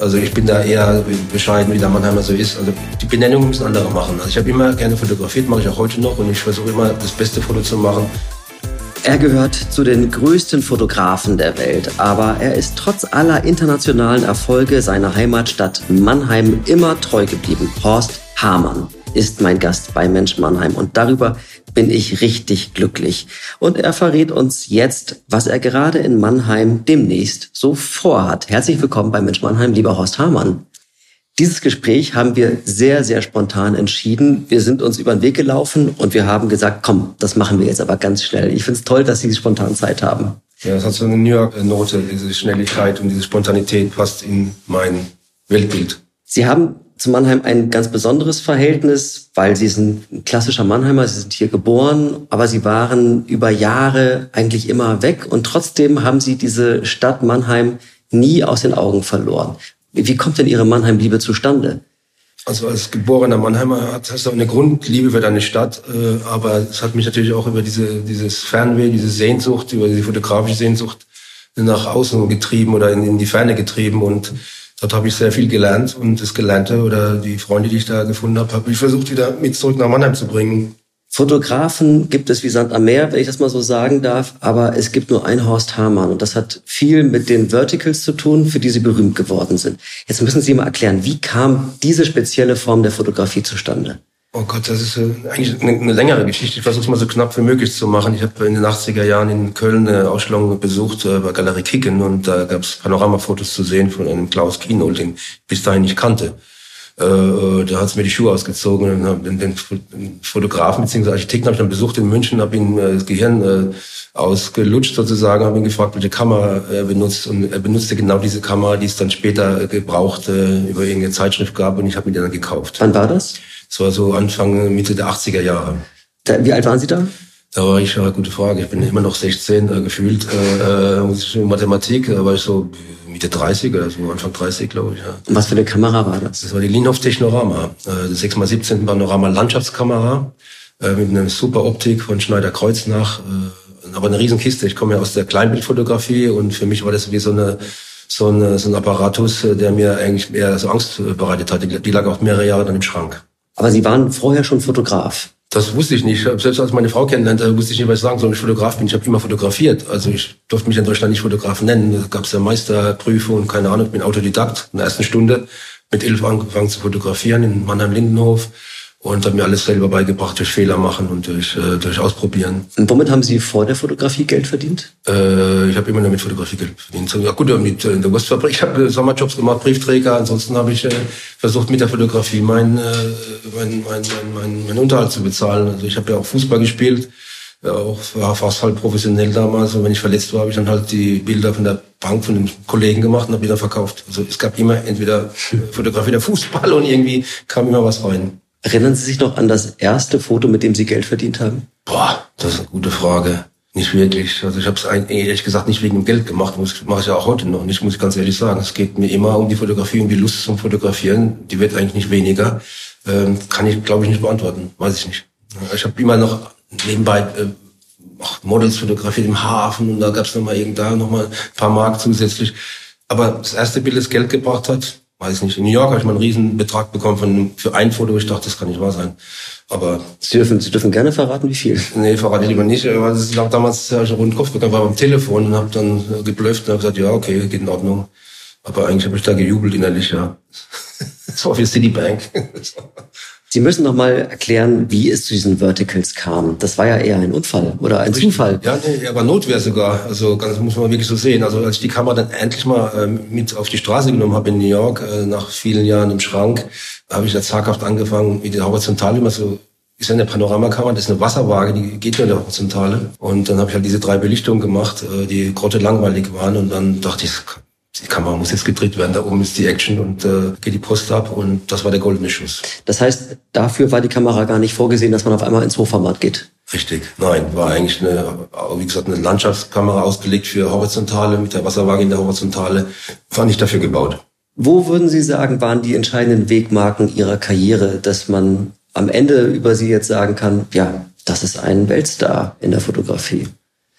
Also ich bin da eher bescheiden, wie der Mannheimer so ist. Also die Benennung müssen andere machen. Also ich habe immer gerne fotografiert, mache ich auch heute noch und ich versuche immer das beste Foto zu machen. Er gehört zu den größten Fotografen der Welt, aber er ist trotz aller internationalen Erfolge seiner Heimatstadt Mannheim immer treu geblieben. Horst Hamann ist mein Gast bei Mensch Mannheim und darüber bin ich richtig glücklich. Und er verrät uns jetzt, was er gerade in Mannheim demnächst so vorhat. Herzlich willkommen bei Mensch Mannheim, lieber Horst Hamann. Dieses Gespräch haben wir sehr, sehr spontan entschieden. Wir sind uns über den Weg gelaufen und wir haben gesagt, komm, das machen wir jetzt aber ganz schnell. Ich finde es toll, dass Sie spontan Zeit haben. Ja, es hat so eine New York-Note, diese Schnelligkeit und diese Spontanität passt in mein Weltbild. Sie haben zu Mannheim ein ganz besonderes Verhältnis, weil Sie sind ein klassischer Mannheimer, Sie sind hier geboren, aber Sie waren über Jahre eigentlich immer weg und trotzdem haben Sie diese Stadt Mannheim nie aus den Augen verloren. Wie kommt denn Ihre Mannheim-Liebe zustande? Also als geborener Mannheimer hast du eine Grundliebe für deine Stadt, äh, aber es hat mich natürlich auch über diese, dieses Fernweh, diese Sehnsucht, über diese fotografische Sehnsucht nach außen getrieben oder in, in die Ferne getrieben und dort habe ich sehr viel gelernt und das Gelernte oder die Freunde, die ich da gefunden habe, habe ich versucht wieder mit zurück nach Mannheim zu bringen. Fotografen gibt es wie Sand am Meer, wenn ich das mal so sagen darf, aber es gibt nur einen Horst Hamann und das hat viel mit den Verticals zu tun, für die Sie berühmt geworden sind. Jetzt müssen Sie mal erklären, wie kam diese spezielle Form der Fotografie zustande? Oh Gott, das ist äh, eigentlich eine, längere Geschichte. Ich versuche es mal so knapp wie möglich zu machen. Ich habe in den 80er Jahren in Köln eine Ausstellung besucht äh, bei Galerie Kicken und da gab es Panoramafotos zu sehen von einem Klaus Kienhold, den ich bis dahin nicht kannte. Äh, da hat es mir die Schuhe ausgezogen und den, den, Fotografen bzw. Architekten habe ich dann besucht in München, habe ihm äh, das Gehirn äh, ausgelutscht sozusagen, habe ihn gefragt, welche Kamera er benutzt und er benutzte genau diese Kamera, die es dann später äh, gebraucht äh, über irgendeine Zeitschrift gab und ich habe die dann gekauft. Wann war das? Das war so Anfang, Mitte der 80er Jahre. Da, wie alt waren Sie da? Da war ich, ja, gute Frage. Ich bin immer noch 16 äh, gefühlt. Äh, äh Mathematik, da war ich so Mitte 30 oder so, Anfang 30, glaube ich. Ja. Und was für eine Kamera war das? Das war die Linhof Technorama, äh, 6x17 Panorama Landschaftskamera äh, mit einer super Optik von Schneider Kreuznach. Äh, aber eine Riesenkiste. Ich komme ja aus der Kleinbildfotografie und für mich war das wie so eine so, eine, so ein Apparatus, äh, der mir eigentlich eher so Angst bereitet hat. Die, die lag auch mehrere Jahre dann im Schrank. Aber Sie waren vorher schon Fotograf? Das wusste ich nicht. Selbst als meine Frau kennenlernte, wusste ich nicht, was ich sagen soll. Ich Fotograf bin. Ich habe immer fotografiert. Also ich durfte mich in Deutschland nicht Fotograf nennen. Da gab es ja Meisterprüfung, keine Ahnung. Ich bin Autodidakt. In der ersten Stunde mit elf angefangen zu fotografieren in Mannheim-Lindenhof und habe mir alles selber beigebracht durch Fehler machen und durch, äh, durch Ausprobieren. Und womit haben Sie vor der Fotografie Geld verdient? Äh, ich habe immer nur mit Fotografie Geld verdient. Ja, gut, mit, äh, in der Wurstfabrik. Ich habe Sommerjobs gemacht, Briefträger. Ansonsten habe ich äh, versucht, mit der Fotografie meinen äh, mein, mein, mein, mein, mein Unterhalt zu bezahlen. Also ich habe ja auch Fußball gespielt, ja, auch war fast halt professionell damals. Und wenn ich verletzt war, habe ich dann halt die Bilder von der Bank von den Kollegen gemacht und habe wieder verkauft. Also es gab immer entweder Fotografie der Fußball und irgendwie kam immer was rein. Erinnern Sie sich noch an das erste Foto, mit dem Sie Geld verdient haben? Boah, das ist eine gute Frage. Nicht wirklich. Also ich habe es ehrlich gesagt nicht wegen dem Geld gemacht. Mache ich ja auch heute noch nicht, muss ich ganz ehrlich sagen. Es geht mir immer um die Fotografie, um die Lust zum Fotografieren. Die wird eigentlich nicht weniger. Ähm, kann ich, glaube ich, nicht beantworten. Weiß ich nicht. Ich habe immer noch nebenbei äh, Models fotografiert im Hafen und da gab es nochmal irgendda nochmal ein paar Mark zusätzlich. Aber das erste Bild, das Geld gebracht hat, weiß nicht, in New York habe ich mal einen riesen Betrag bekommen von, für ein Foto. Ich dachte, das kann nicht wahr sein. Aber Sie dürfen, Sie dürfen gerne verraten, wie viel. Nee, verrate ich lieber nicht. Weil ich habe damals ja, schon runden Kopf bekommen, war beim Telefon und habe dann geblufft und habe gesagt, ja, okay, geht in Ordnung. Aber eigentlich habe ich da gejubelt innerlich, ja. Das war für Citibank. Sie müssen noch mal erklären, wie es zu diesen Verticals kam. Das war ja eher ein Unfall oder ein Richtig. Zufall. Ja, nee, aber Notwehr sogar. Also das muss man wirklich so sehen. Also als ich die Kamera dann endlich mal ähm, mit auf die Straße genommen habe in New York, äh, nach vielen Jahren im Schrank, habe ich da zaghaft angefangen, wie die Horizontale immer so ist ja eine Panoramakamera, das ist eine Wasserwaage, die geht nur in der Horizontale. Und dann habe ich halt diese drei Belichtungen gemacht, äh, die grotte langweilig waren. Und dann dachte ich, die Kamera muss jetzt gedreht werden, da oben ist die Action und äh, geht die Post ab und das war der goldene Schuss. Das heißt, dafür war die Kamera gar nicht vorgesehen, dass man auf einmal ins Hochformat geht? Richtig, nein, war eigentlich eine, wie gesagt, eine Landschaftskamera ausgelegt für Horizontale, mit der Wasserwaage in der Horizontale, war nicht dafür gebaut. Wo würden Sie sagen, waren die entscheidenden Wegmarken Ihrer Karriere, dass man am Ende über Sie jetzt sagen kann, ja, das ist ein Weltstar in der Fotografie?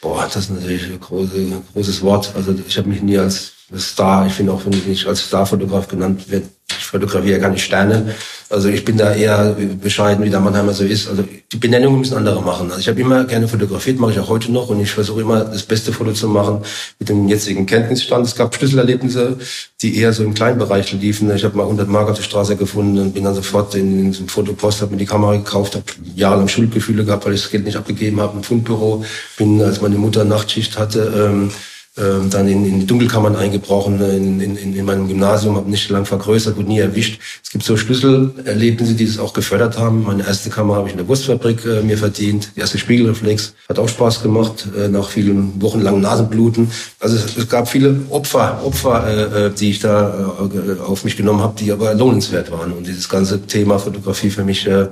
Boah, das ist natürlich ein große, großes Wort. Also ich habe mich nie als Star. Ich finde auch, wenn ich nicht als Starfotograf genannt werde, ich fotografiere keine Sterne. Also ich bin da eher bescheiden, wie der Mannheimer so ist. Also die Benennung müssen andere machen. Also ich habe immer gerne fotografiert, mache ich auch heute noch und ich versuche immer das beste Foto zu machen mit dem jetzigen Kenntnisstand. Es gab Schlüsselerlebnisse, die eher so im kleinen Bereich liefen. Ich habe mal 100 Mark auf der Straße gefunden und bin dann sofort in, in so Fotopost, habe mir die Kamera gekauft, habe jahrelang Schuldgefühle gehabt, weil ich das Geld nicht abgegeben habe im Fundbüro. Bin, als meine Mutter Nachtschicht hatte, ähm, ähm, dann in, in die Dunkelkammern eingebrochen, in, in, in meinem Gymnasium, habe nicht lang vergrößert, wurde nie erwischt. Es gibt so Schlüsselerlebnisse, die das auch gefördert haben. Meine erste Kamera habe ich in der Wurstfabrik äh, mir verdient. Die erste Spiegelreflex hat auch Spaß gemacht, äh, nach vielen wochenlangen Nasenbluten. Also es, es gab viele Opfer, Opfer, äh, äh die ich da äh, auf mich genommen habe, die aber lohnenswert waren. Und dieses ganze Thema Fotografie für mich äh,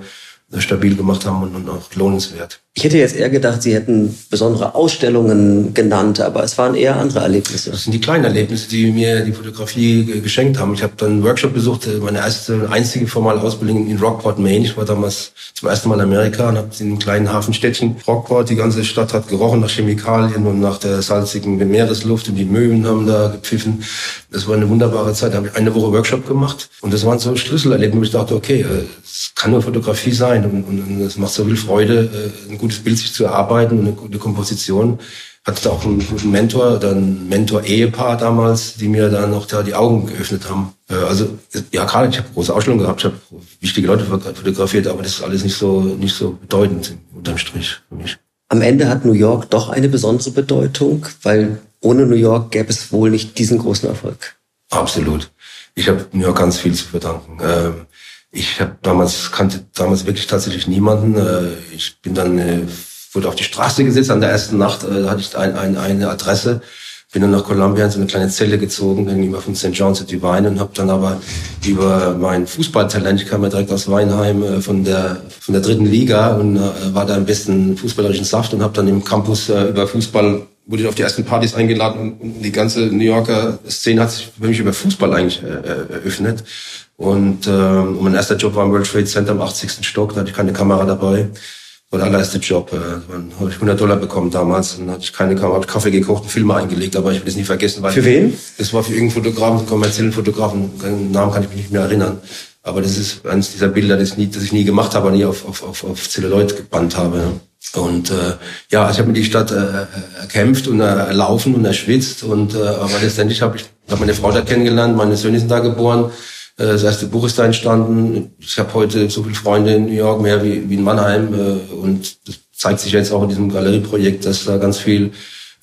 stabil gemacht haben und, und auch lohnenswert. Ich hätte jetzt eher gedacht, Sie hätten besondere Ausstellungen genannt, aber es waren eher andere Erlebnisse. Das sind die kleinen Erlebnisse, die mir die Fotografie geschenkt haben. Ich habe dann einen Workshop besucht, äh, meine erste einzige formale Ausbildung in Rockport, Maine. Ich war damals zum ersten Mal in Amerika und habe in einem kleinen Hafenstädtchen Rockport, die ganze Stadt hat gerochen nach Chemikalien und nach der salzigen Meeresluft und die Möwen haben da gepfiffen. Das war eine wunderbare Zeit. Da habe ich eine Woche Workshop gemacht und das waren so Schlüsselerlebnisse, wo ich dachte, okay, äh, es kann nur Fotografie sein und, und, und es macht so viel Freude, äh, gutes Bild sich zu erarbeiten und eine gute Komposition. Hatte auch einen guten Mentor, dann Mentor-Ehepaar damals, die mir dann noch da die Augen geöffnet haben. Äh, also ja, gerade ich habe große Ausstellungen gehabt, ich habe wichtige Leute fotografiert, aber das ist alles nicht so nicht so bedeutend unterm Strich für mich. Am Ende hat New York doch eine besondere Bedeutung, weil ohne New York gäbe es wohl nicht diesen großen Erfolg. Absolut. Ich habe New York ganz viel zu verdanken. Ähm, ich habe damals kannte damals wirklich tatsächlich niemanden. Äh, ich bin dann äh, wurde auf die Straße gesetzt. An der ersten Nacht äh, hatte ich ein, ein, eine Adresse. Bin dann nach Columbia in so eine kleine Zelle gezogen, gegenüber von St. John's at Divine und habe dann aber über mein Fußballtalent, ich kam ja direkt aus Weinheim von der von der dritten Liga und war da im besten fußballerischen Saft und habe dann im Campus über Fußball wurde ich auf die ersten Partys eingeladen und die ganze New Yorker Szene hat sich für mich über Fußball eigentlich eröffnet. Und ähm, mein erster Job war im World Trade Center am 80. Stock, da hatte ich keine Kamera dabei. War der allererste Job. Äh, habe ich 100 Dollar bekommen damals. Dann hatte ich keine Kamera, habe Kaffee gekocht und Filme eingelegt, aber ich will das nie vergessen. Weil für wen? Das war für irgendeinen Fotografen, einen kommerziellen Fotografen. Den Namen kann ich mich nicht mehr erinnern. Aber das ist eines dieser Bilder, das, nie, das ich nie gemacht habe, nie auf, auf, auf, auf Celluloid gebannt habe. Und äh, ja, ich habe mir die Stadt äh, erkämpft und erlaufen und erschwitzt. Und äh, aber letztendlich habe ich hab meine Frau da kennengelernt, meine Söhne sind da geboren. Äh, das erste Buch ist da entstanden. Ich habe heute so viele Freunde in New York, mehr wie, wie in Mannheim. Äh, und das zeigt sich jetzt auch in diesem Galerieprojekt, dass da ganz viel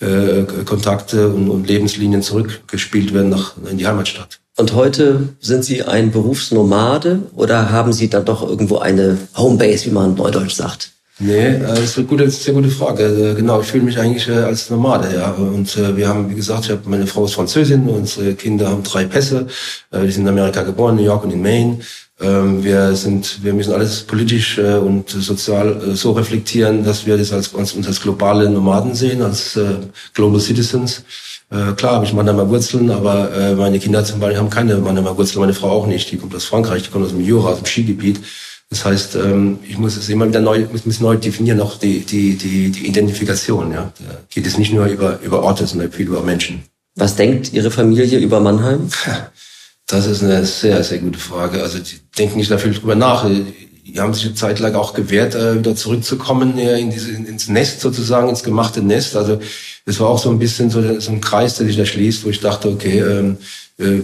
äh, Kontakte und, und Lebenslinien zurückgespielt werden nach, in die Heimatstadt. Und heute sind Sie ein Berufsnomade oder haben Sie dann doch irgendwo eine Homebase, wie man neudeutsch sagt? Nee, äh, das ist eine gute, sehr gute Frage. Äh, genau, ich fühle mich eigentlich äh, als Nomade, ja. Und wir haben, wie gesagt, ich habe meine Frau ist Französin, unsere Kinder haben drei Pässe. Die sind in Amerika geboren, New York und in Maine. Ähm, wir sind, wir müssen alles politisch und sozial so reflektieren, dass wir das als uns als globale Nomaden sehen, als Global Citizens. Klar habe ich Mannheimer Wurzeln, aber meine Kinder zum Beispiel haben keine Mannheimer Wurzeln, meine Frau auch nicht. Die kommt aus Frankreich, die kommt aus dem Jura, aus dem Skigebiet. Das heißt, ähm, ich muss es immer wieder neu, muss neu definieren, auch die, die, die, die Identifikation. Ja. Da geht es nicht nur über, über Orte, sondern viel über Menschen. Was denkt Ihre Familie über Mannheim? Das ist eine sehr, sehr gute Frage. Also die denken nicht da viel drüber nach. Die haben sich eine Zeit lang auch gewehrt, äh, wieder zurückzukommen in diese, ins Nest sozusagen, ins gemachte Nest. Also das war auch so ein bisschen so, so ein Kreis, der sich da schließt, wo ich dachte, okay, ähm, äh,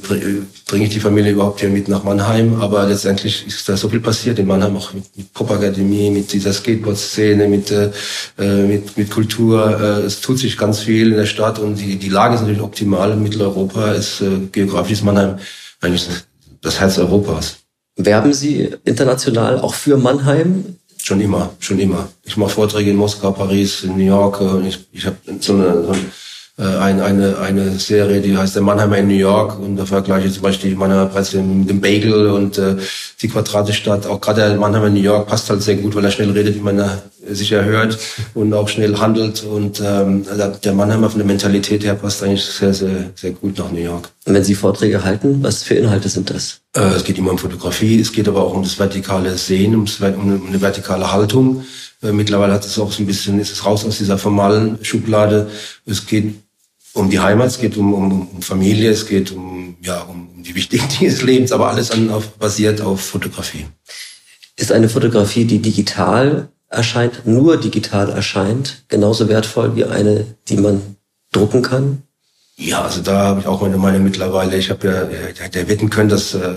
bringe ich die Familie überhaupt hier mit nach Mannheim. Aber letztendlich ist da so viel passiert in Mannheim, auch mit, mit Popakademie, mit dieser Skateboard-Szene, mit, äh, mit, mit Kultur. Äh, es tut sich ganz viel in der Stadt und die, die Lage ist natürlich optimal. In Mitteleuropa ist äh, geografisch Mannheim eigentlich das Herz Europas. Werben Sie international auch für Mannheim? Schon immer, schon immer. Ich mache Vorträge in Moskau, Paris, in New York. Ich, ich habe so eine, so ein äh, eine, eine, eine Serie, die heißt Der Mannheimer in New York und da vergleiche ich zum Beispiel die Mannheimer mit dem Bagel und äh, die Quadratestadt. Auch gerade der Mannheimer in New York passt halt sehr gut, weil er schnell redet, wie man sicher hört und auch schnell handelt und ähm, der Mannheimer von der Mentalität her passt eigentlich sehr, sehr, sehr gut nach New York. Und wenn Sie Vorträge halten, was für Inhalte sind das? Äh, es geht immer um Fotografie, es geht aber auch um das vertikale Sehen, um, das, um eine vertikale Haltung. Äh, mittlerweile hat es auch so ein bisschen, ist es raus aus dieser formalen Schublade. Es geht um die Heimat, es geht um, um, um Familie, es geht um, ja, um die wichtigen Dinge des Lebens, aber alles an, auf, basiert auf Fotografie. Ist eine Fotografie, die digital erscheint, nur digital erscheint, genauso wertvoll wie eine, die man drucken kann? Ja, also da habe ich auch meine Meinung mittlerweile. Ich habe ja, der, der wetten können, dass äh,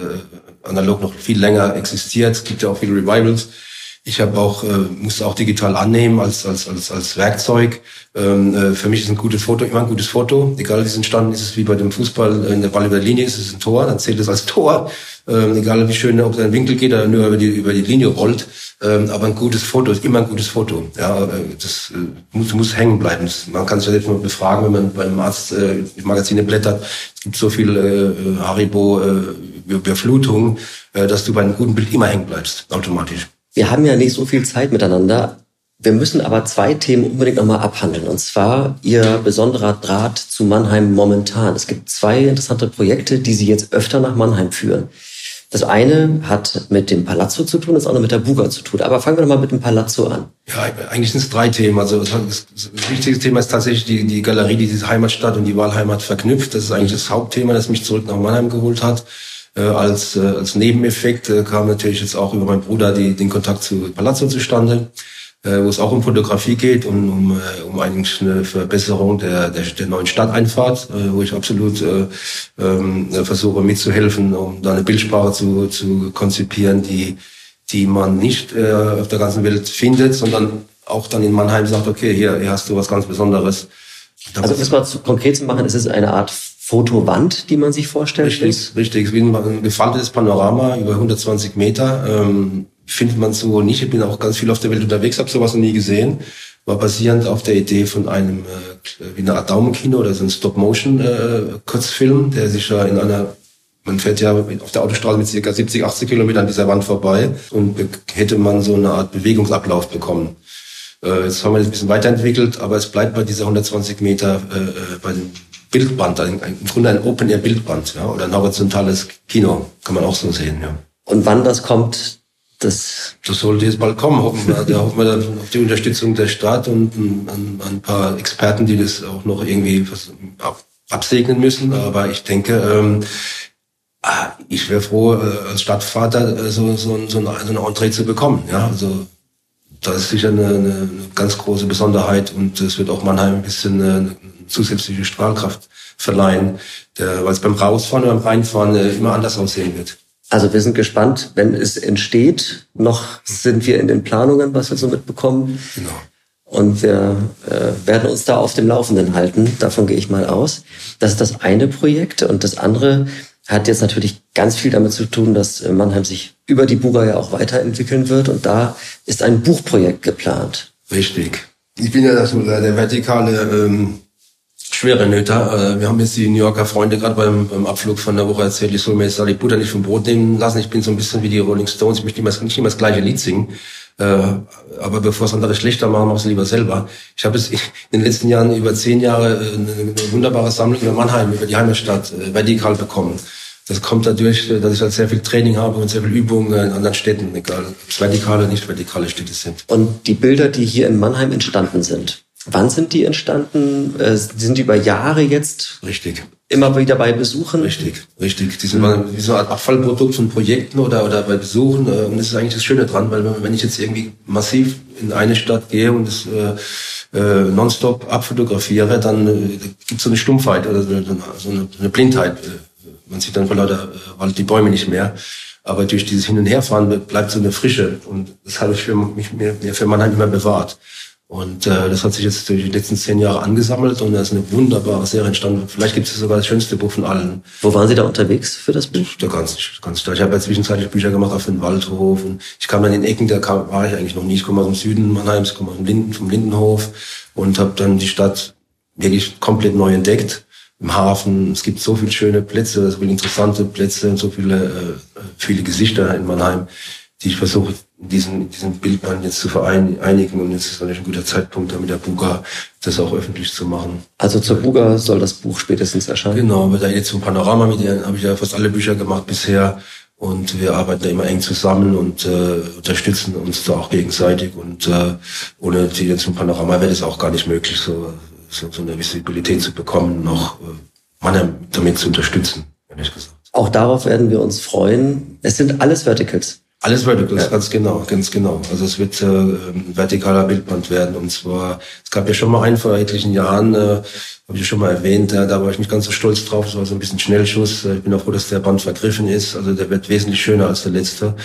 analog noch viel länger existiert. Es gibt ja auch viele Revivals. Ich habe auch, äh, musste auch digital annehmen als, als, als, als Werkzeug. Ähm, äh, für mich ist ein gutes Foto immer ein gutes Foto. Egal wie es entstanden ist, es wie bei dem Fußball, wenn der Ball über der Linie ist, ist es ein Tor, dann zählt es als Tor. Ähm, egal wie schön, ob es ein Winkel geht oder nur über die, über die Linie rollt. Ähm, aber ein gutes Foto ist immer ein gutes Foto. Ja, äh, das äh, muss, muss hängen bleiben. Das, man kann sich ja selbst mal befragen, wenn man beim Arzt äh, Magazine blättert. Es gibt so viel äh, Haribo äh, Überflutung, äh, dass du bei einem guten Bild immer hängen bleibst, automatisch. Wir haben ja nicht so viel Zeit miteinander. Wir müssen aber zwei Themen unbedingt nochmal abhandeln. Und zwar Ihr besonderer Draht zu Mannheim momentan. Es gibt zwei interessante Projekte, die Sie jetzt öfter nach Mannheim führen. Das eine hat mit dem Palazzo zu tun, das andere mit der Buga zu tun. Aber fangen wir doch mal mit dem Palazzo an. Ja, eigentlich sind es drei Themen. Also das, das wichtigste Thema ist tatsächlich die, die Galerie, die diese Heimatstadt und die Wahlheimat verknüpft. Das ist eigentlich das Hauptthema, das mich zurück nach Mannheim geholt hat. Äh, als, äh, als Nebeneffekt äh, kam natürlich jetzt auch über meinen Bruder die, den Kontakt zu Palazzo zustande äh, wo es auch um Fotografie geht und um, äh, um eigentlich eine Verbesserung der, der, der neuen Stadteinfahrt, äh, wo ich absolut äh, ähm, versuche mitzuhelfen, um da eine Bildsprache zu, zu konzipieren, die, die man nicht äh, auf der ganzen Welt findet, sondern auch dann in Mannheim sagt, okay, hier, hier hast du was ganz Besonderes. Also um es mal zu konkret zu machen, ist es eine Art Fotowand, die man sich vorstellt? Richtig, richtig. Wie ein gefaltetes Panorama über 120 Meter. Ähm, findet man so nicht. Ich bin auch ganz viel auf der Welt unterwegs, habe sowas noch nie gesehen. War basierend auf der Idee von einem äh, wie eine Art Daumenkino oder so ein Stop-Motion-Kurzfilm, äh, der sich ja in einer man fährt ja auf der Autostraße mit circa 70, 80 Kilometern an dieser Wand vorbei und hätte man so eine Art Bewegungsablauf bekommen. Äh, jetzt haben wir das ein bisschen weiterentwickelt, aber es bleibt bei dieser 120 Meter äh, äh, bei dem Bildband, ein, ein, im Grunde ein Open-Air-Bildband ja, oder ein horizontales Kino, kann man auch so sehen. Ja. Und wann das kommt, das, das sollte jetzt bald kommen, hoffen wir. Da hoffen wir dann auf die Unterstützung der Stadt und ein, ein paar Experten, die das auch noch irgendwie absegnen müssen. Aber ich denke, ähm, ah, ich wäre froh, äh, als Stadtvater äh, so, so, so, eine, so eine Entree zu bekommen. Ja, also das ist sicher eine, eine ganz große Besonderheit und es wird auch Mannheim ein bisschen eine zusätzliche Strahlkraft verleihen, weil es beim Rausfahren oder beim Reinfahren äh, immer anders aussehen wird. Also wir sind gespannt, wenn es entsteht. Noch sind wir in den Planungen, was wir so mitbekommen. Genau. Und wir äh, werden uns da auf dem Laufenden halten. Davon gehe ich mal aus. Das ist das eine Projekt. Und das andere hat jetzt natürlich ganz viel damit zu tun, dass Mannheim sich über die Buga ja auch weiterentwickeln wird. Und da ist ein Buchprojekt geplant. Richtig. Ich bin ja das, der vertikale ähm, schwere Nöter. Äh, wir haben jetzt die New Yorker Freunde gerade beim, beim Abflug von der Woche erzählt, ich soll mir jetzt die Butter nicht vom Brot nehmen lassen. Ich bin so ein bisschen wie die Rolling Stones. Ich möchte nicht immer das gleiche Lied singen. Äh, aber bevor es andere schlechter machen, mach es lieber selber. Ich habe es in den letzten Jahren über zehn Jahre äh, eine, wunderbare Sammlung über Mannheim, über die Heimatstadt, vertikal bekommen. Das kommt dadurch, dass ich halt sehr viel Training habe und sehr viel Übung in anderen Städten, egal ob es vertikale oder nicht vertikale Städte sind. Und die Bilder, die hier in Mannheim entstanden sind, Wann sind die entstanden? Äh, sind die über Jahre jetzt? Richtig. Immer wieder bei Besuchen? Richtig, richtig. Die sind mhm. wie so Art Abfallprodukt von Projekten oder, oder bei Besuchen. Äh, und das ist eigentlich das Schöne dran, weil wenn ich jetzt irgendwie massiv in eine Stadt gehe und das äh, äh, nonstop abfotografiere, dann äh, gibt es so eine Stumpfheit oder so eine, so eine Blindheit. Man sieht dann vor lauter äh, Wald die Bäume nicht mehr. Aber durch dieses Hin- und Herfahren bleibt so eine Frische. Und das habe ich für mich, mir, mir für Mannheim immer bewahrt. Und äh, das hat sich jetzt durch die letzten zehn Jahre angesammelt und da ist eine wunderbare Serie entstanden. Vielleicht gibt es sogar das schönste Buch von allen. Wo waren Sie da unterwegs für das Buch? Da ganz, ganz da. Ich habe ja zwischenzeitlich Bücher gemacht auf den Waldhof und ich kam dann in den Ecken, da kam, war ich eigentlich noch nie. Ich komme aus dem Süden Mannheims, komme aus dem Linden, vom Lindenhof und habe dann die Stadt wirklich komplett neu entdeckt. Im Hafen, es gibt so viele schöne Plätze, so viele interessante Plätze, so viele, äh, viele Gesichter in Mannheim, die ich versuche diesen, diesen Bildband jetzt zu vereinigen und jetzt ist natürlich ein guter Zeitpunkt, da mit der Buga das auch öffentlich zu machen. Also zur Buga soll das Buch spätestens erscheinen? Genau, weil da jetzt zum Panorama mit habe ich ja fast alle Bücher gemacht bisher und wir arbeiten da immer eng zusammen und äh, unterstützen uns da auch gegenseitig und äh, ohne die zum Panorama wäre das auch gar nicht möglich. So so, so eine Visibilität zu bekommen, noch äh, Mannheim damit zu unterstützen, ehrlich gesagt. Auch darauf werden wir uns freuen. Es sind alles Verticals. Alles Verticals, ja. ganz genau, ganz genau. Also es wird äh, ein vertikaler Bildband werden. Und zwar, es gab ja schon mal einen vor etlichen Jahren, äh, habe ich schon mal erwähnt, ja, da war ich nicht ganz so stolz drauf. Es war so ein bisschen Schnellschuss. Ich bin auch froh, dass der Band vergriffen ist. Also der wird wesentlich schöner als der letzte.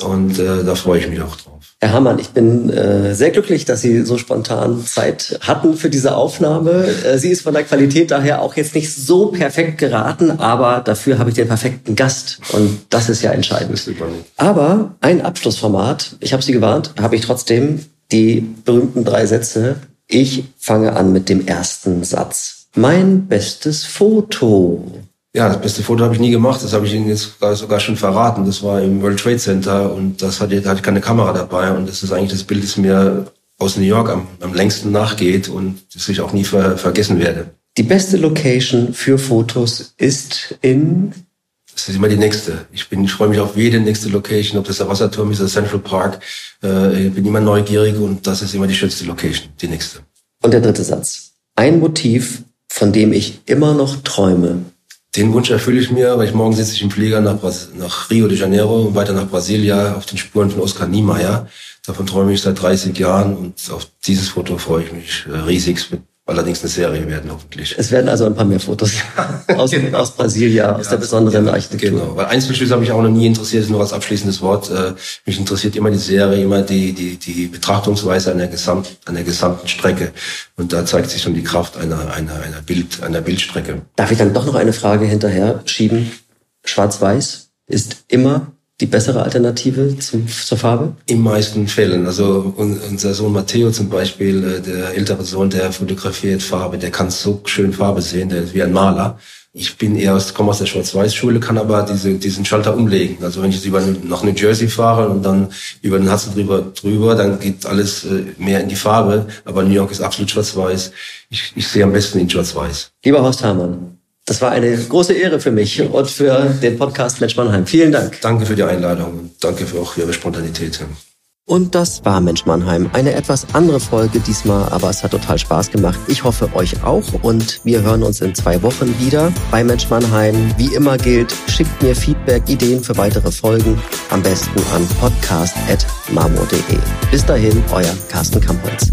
Und äh, da freue ich mich auch drauf. Herr Hamann, ich bin äh, sehr glücklich, dass Sie so spontan Zeit hatten für diese Aufnahme. Äh, sie ist von der Qualität daher auch jetzt nicht so perfekt geraten, aber dafür habe ich den perfekten Gast und das ist ja entscheidend. Aber ein Abschlussformat, ich habe Sie gewarnt, habe ich trotzdem die berühmten drei Sätze. Ich fange an mit dem ersten Satz. Mein bestes Foto. Ja, das beste Foto habe ich nie gemacht. Das habe ich Ihnen jetzt sogar schon verraten. Das war im World Trade Center und das hatte, da hatte ich keine Kamera dabei. Und das ist eigentlich das Bild, das mir aus New York am, am längsten nachgeht und das ich auch nie ver, vergessen werde. Die beste Location für Fotos ist in das ist immer die nächste. Ich bin, ich freue mich auf jede nächste Location, ob das der Wasserturm ist, der Central Park. Äh, ich bin immer neugierig und das ist immer die schönste Location, die nächste. Und der dritte Satz. Ein Motiv, von dem ich immer noch träume, den Wunsch erfülle ich mir, weil ich morgen sitze ich im Flieger nach, nach Rio de Janeiro und weiter nach Brasilia auf den Spuren von Oskar Niemeyer. Davon träume ich seit 30 Jahren und auf dieses Foto freue ich mich äh, riesig mit allerdings eine Serie werden, hoffentlich. Es werden also ein paar mehr Fotos aus, genau. aus Brasilia, aus ja, der besonderen ja, Architektur. Genau, weil Einzelschüsse habe ich auch noch nie interessiert, ist nur als abschließendes Wort. Äh, mich interessiert immer die Serie, immer die, die, die Betrachtungsweise an der, Gesamt, an der gesamten Strecke. Und da zeigt sich schon die Kraft einer, einer, einer, Bild, einer Bildstrecke. Darf ich dann doch noch eine Frage hinterher schieben? Schwarz-Weiß ist immer die bessere Alternative zum, zur Farbe? In meisten Fällen. Also unser Sohn Matteo zum Beispiel, äh, der ältere Sohn, der fotografiert Farbe, der kann so schön Farbe sehen, der ist wie ein Maler. Ich bin eher aus, komme aus der Schwarz-Weiß-Schule, kann aber diese, diesen Schalter umlegen. Also wenn ich jetzt über nach New Jersey fahre und dann über den Hudson drüber, drüber, dann geht alles äh, mehr in die Farbe. Aber New York ist absolut Schwarz-Weiß. Ich, ich sehe am besten in Schwarz-Weiß. Lieber Horst Hamann, das war eine große Ehre für mich und für den Podcast Mensch Mannheim. Vielen Dank. Danke für die Einladung und danke für auch für Ihre Spontanität. Und das war Mensch Mannheim. Eine etwas andere Folge diesmal, aber es hat total Spaß gemacht. Ich hoffe euch auch und wir hören uns in zwei Wochen wieder bei Mensch Mannheim. Wie immer gilt, schickt mir Feedback, Ideen für weitere Folgen am besten an podcast.marmo.de. Bis dahin, euer Carsten Kampholz.